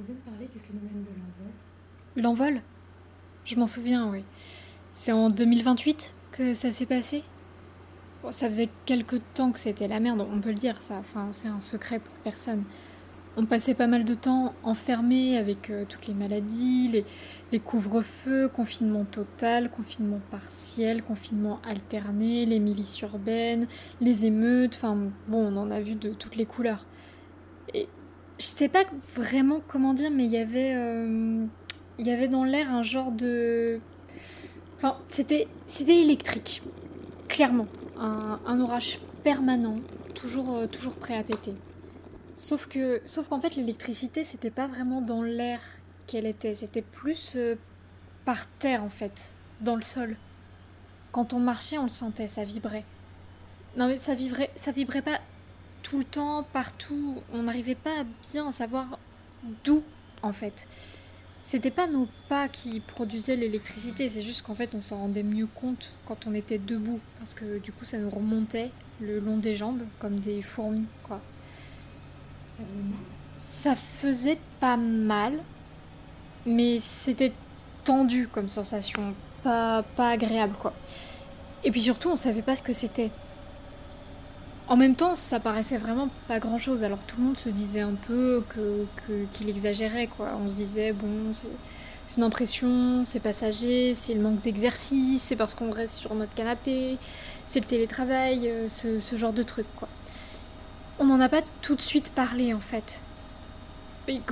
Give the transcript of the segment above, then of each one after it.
pouvez me parler du phénomène de l'envol? L'envol? Je m'en souviens, oui. C'est en 2028 que ça s'est passé? Ça faisait quelque temps que c'était la merde, on peut le dire, ça. Enfin, c'est un secret pour personne. On passait pas mal de temps enfermés avec euh, toutes les maladies, les, les couvre-feux, confinement total, confinement partiel, confinement alterné, les milices urbaines, les émeutes, enfin bon, on en a vu de toutes les couleurs. Et je sais pas vraiment comment dire, mais il y avait, euh, y avait dans l'air un genre de, enfin c'était, c'était électrique, clairement, un, un orage permanent, toujours, euh, toujours prêt à péter. Sauf que, sauf qu'en fait, l'électricité, c'était pas vraiment dans l'air qu'elle était, c'était plus euh, par terre en fait, dans le sol. Quand on marchait, on le sentait, ça vibrait. Non mais ça vibrait, ça vibrait pas tout le temps, partout. On n'arrivait pas à bien savoir d'où en fait. C'était pas nos pas qui produisaient l'électricité, c'est juste qu'en fait on s'en rendait mieux compte quand on était debout, parce que du coup ça nous remontait le long des jambes comme des fourmis quoi. Ça Ça faisait pas mal, mais c'était tendu comme sensation, pas, pas agréable quoi. Et puis surtout, on savait pas ce que c'était. En même temps, ça paraissait vraiment pas grand chose, alors tout le monde se disait un peu que, qu'il exagérait quoi. On se disait, bon, c'est, une impression, c'est passager, c'est le manque d'exercice, c'est parce qu'on reste sur notre canapé, c'est le télétravail, euh, ce, ce genre de truc quoi. On n'en a pas tout de suite parlé en fait.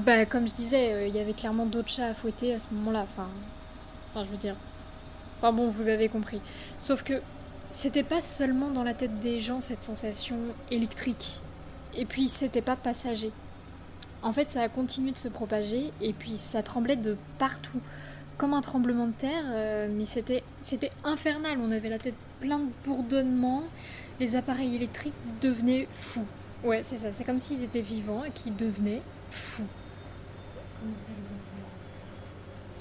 Bah, comme je disais, euh, il y avait clairement d'autres chats à fouetter à ce moment-là. Enfin, enfin, je veux dire. Enfin bon, vous avez compris. Sauf que c'était pas seulement dans la tête des gens cette sensation électrique. Et puis c'était pas passager. En fait, ça a continué de se propager et puis ça tremblait de partout. Comme un tremblement de terre, euh, mais c'était infernal. On avait la tête pleine de bourdonnements. Les appareils électriques devenaient fous. Ouais, c'est ça. C'est comme s'ils étaient vivants et qu'ils devenaient fous.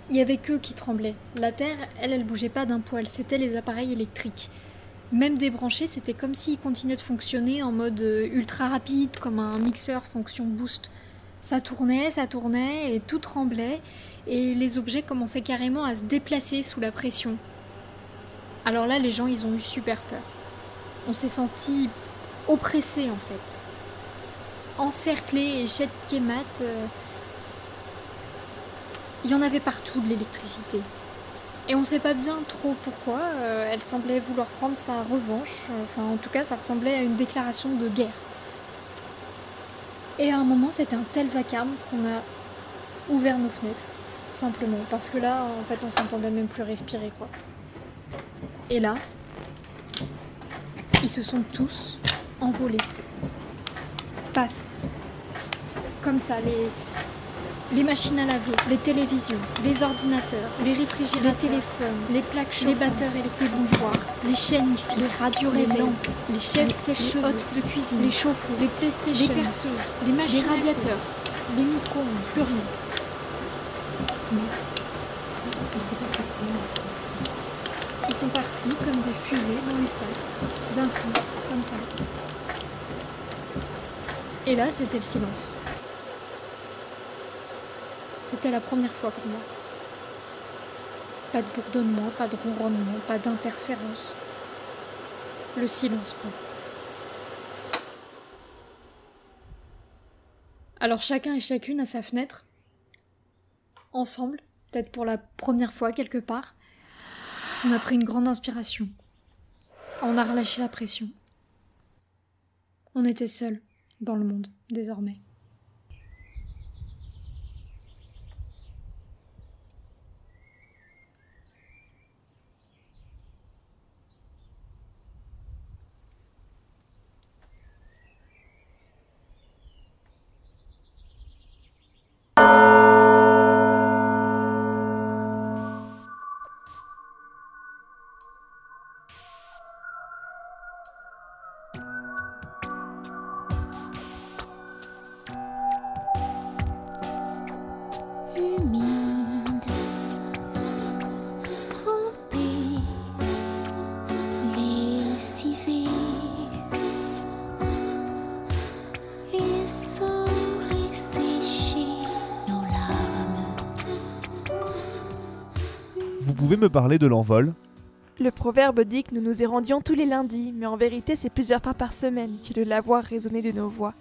Il y avait qu'eux qui tremblaient. La Terre, elle, elle bougeait pas d'un poil. C'était les appareils électriques. Même débranchés, c'était comme s'ils continuaient de fonctionner en mode euh, ultra rapide, comme un mixeur fonction boost. Ça tournait, ça tournait, et tout tremblait, et les objets commençaient carrément à se déplacer sous la pression. Alors là, les gens, ils ont eu super peur. On s'est senti oppressés, en fait. Encerclés et Kemat, euh, il y en avait partout de l'électricité. Et on sait pas bien trop pourquoi. euh, elle semblait vouloir prendre sa revanche. Enfin, en tout cas, ça ressemblait à une déclaration de guerre. Et à un moment, c'était un tel vacarme qu'on a ouvert nos fenêtres. Simplement. Parce que là, en fait, on s'entendait même plus respirer, quoi. Et là, ils se sont tous envolés. Paf. Comme ça, les, les machines à laver, les télévisions, les ordinateurs, les réfrigérateurs, les téléphones, les plaques chauffantes, les batteurs électriques, les bougeoirs, les chaînes IFI, les radios les lampes, les chefs, les les hôtes de cuisine, les chauffe-eau, les PlayStation, les perceuses, les machines, les radiateurs, les micro-ondes, plus rien. Ils sont partis comme des fusées dans l'espace, d'un coup, comme ça. Et là, c'était le silence. C'était la première fois pour moi. Pas de bourdonnement, pas de ronronnement, pas d'interférence. Le silence, quoi. Alors chacun et chacune à sa fenêtre, ensemble, peut-être pour la première fois quelque part, on a pris une grande inspiration. On a relâché la pression. On était seuls dans le monde, désormais. Pouvez me parler de l'envol? Le proverbe dit que nous nous y rendions tous les lundis, mais en vérité c'est plusieurs fois par semaine que le lavoir résonnait de nos voix.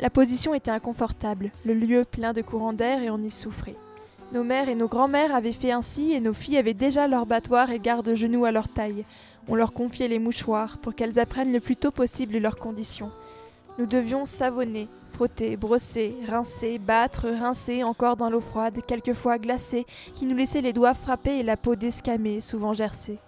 La position était inconfortable, le lieu plein de courants d'air et on y souffrait. Nos mères et nos grands-mères avaient fait ainsi et nos filles avaient déjà leur battoir et garde-genoux à leur taille. On leur confiait les mouchoirs pour qu'elles apprennent le plus tôt possible leurs conditions. Nous devions savonner, frotter, brosser, rincer, battre, rincer encore dans l'eau froide, quelquefois glacée, qui nous laissait les doigts frappés et la peau descamée, souvent gercée.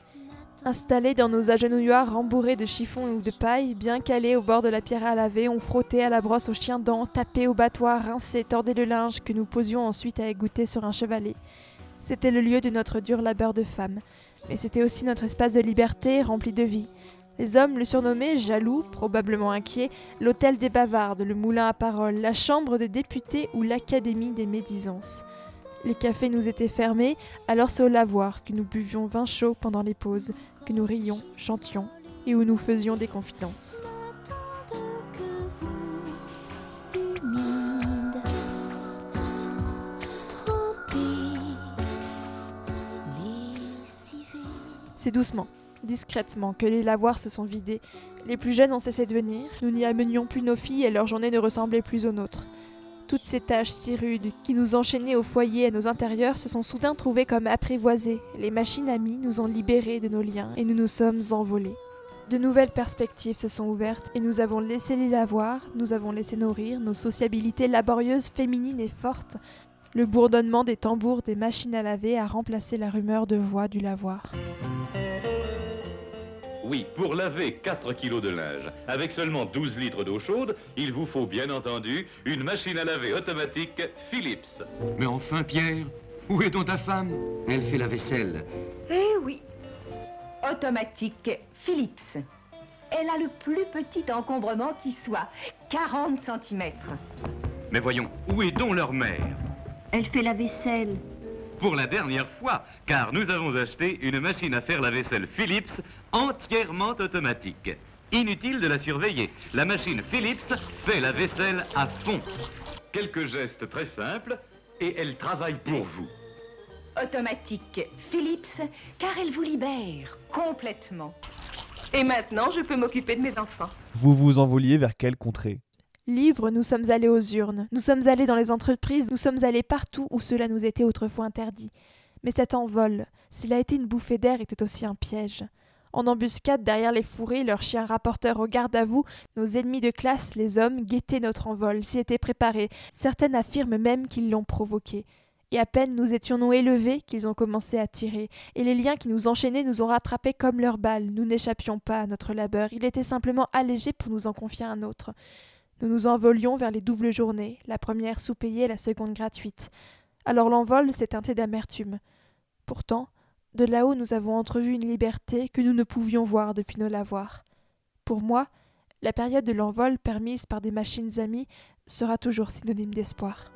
Installés dans nos agenouilloirs rembourrés de chiffon ou de paille, bien calés au bord de la pierre à laver, on frottait à la brosse aux chiens dents, tapait au battoir, rinçait, tordait le linge que nous posions ensuite à égoutter sur un chevalet. C'était le lieu de notre dur labeur de femme, mais c'était aussi notre espace de liberté rempli de vie. Les hommes le surnommaient, jaloux, probablement inquiets, l'hôtel des bavardes, le moulin à parole, la chambre des députés ou l'académie des médisances. Les cafés nous étaient fermés, alors c'est au lavoir que nous buvions vin chaud pendant les pauses, que nous rions, chantions et où nous faisions des confidences. C'est doucement, discrètement, que les lavoirs se sont vidés. Les plus jeunes ont cessé de venir, nous n'y amenions plus nos filles et leur journée ne ressemblait plus aux nôtres. Toutes ces tâches si rudes qui nous enchaînaient au foyer à nos intérieurs se sont soudain trouvées comme apprivoisées. Les machines amies nous ont libérés de nos liens et nous nous sommes envolés. De nouvelles perspectives se sont ouvertes et nous avons laissé les lavoirs, nous avons laissé nourrir nos sociabilités laborieuses, féminines et fortes. Le bourdonnement des tambours des machines à laver a remplacé la rumeur de voix du lavoir. Oui, pour laver 4 kilos de linge avec seulement 12 litres d'eau chaude, il vous faut bien entendu une machine à laver automatique Philips. Mais enfin, Pierre, où est donc ta femme? Elle fait la vaisselle. Eh oui. Automatique Philips. Elle a le plus petit encombrement qui soit, 40 cm. Mais voyons, où est donc leur mère? Elle fait la vaisselle. Pour la dernière fois, car nous avons acheté une machine à faire la vaisselle Philips entièrement automatique. Inutile de la surveiller. La machine Philips fait la vaisselle à fond. Quelques gestes très simples et elle travaille pour vous. Automatique Philips, car elle vous libère complètement. Et maintenant, je peux m'occuper de mes enfants. Vous vous envoliez vers quelle contrée? Livres, nous sommes allés aux urnes, nous sommes allés dans les entreprises, nous sommes allés partout où cela nous était autrefois interdit. Mais cet envol, s'il a été une bouffée d'air, était aussi un piège. En embuscade derrière les fourrés, leurs chiens rapporteurs au garde à vous, nos ennemis de classe, les hommes, guettaient notre envol, s'y étaient préparés. Certaines affirment même qu'ils l'ont provoqué. Et à peine nous étions-nous élevés qu'ils ont commencé à tirer, et les liens qui nous enchaînaient nous ont rattrapés comme leurs balles. Nous n'échappions pas à notre labeur, il était simplement allégé pour nous en confier un autre. Nous nous envolions vers les doubles journées, la première sous-payée, la seconde gratuite. Alors l'envol s'est teinté d'amertume. Pourtant, de là-haut nous avons entrevu une liberté que nous ne pouvions voir depuis nos lavoirs. Pour moi, la période de l'envol permise par des machines amies sera toujours synonyme d'espoir.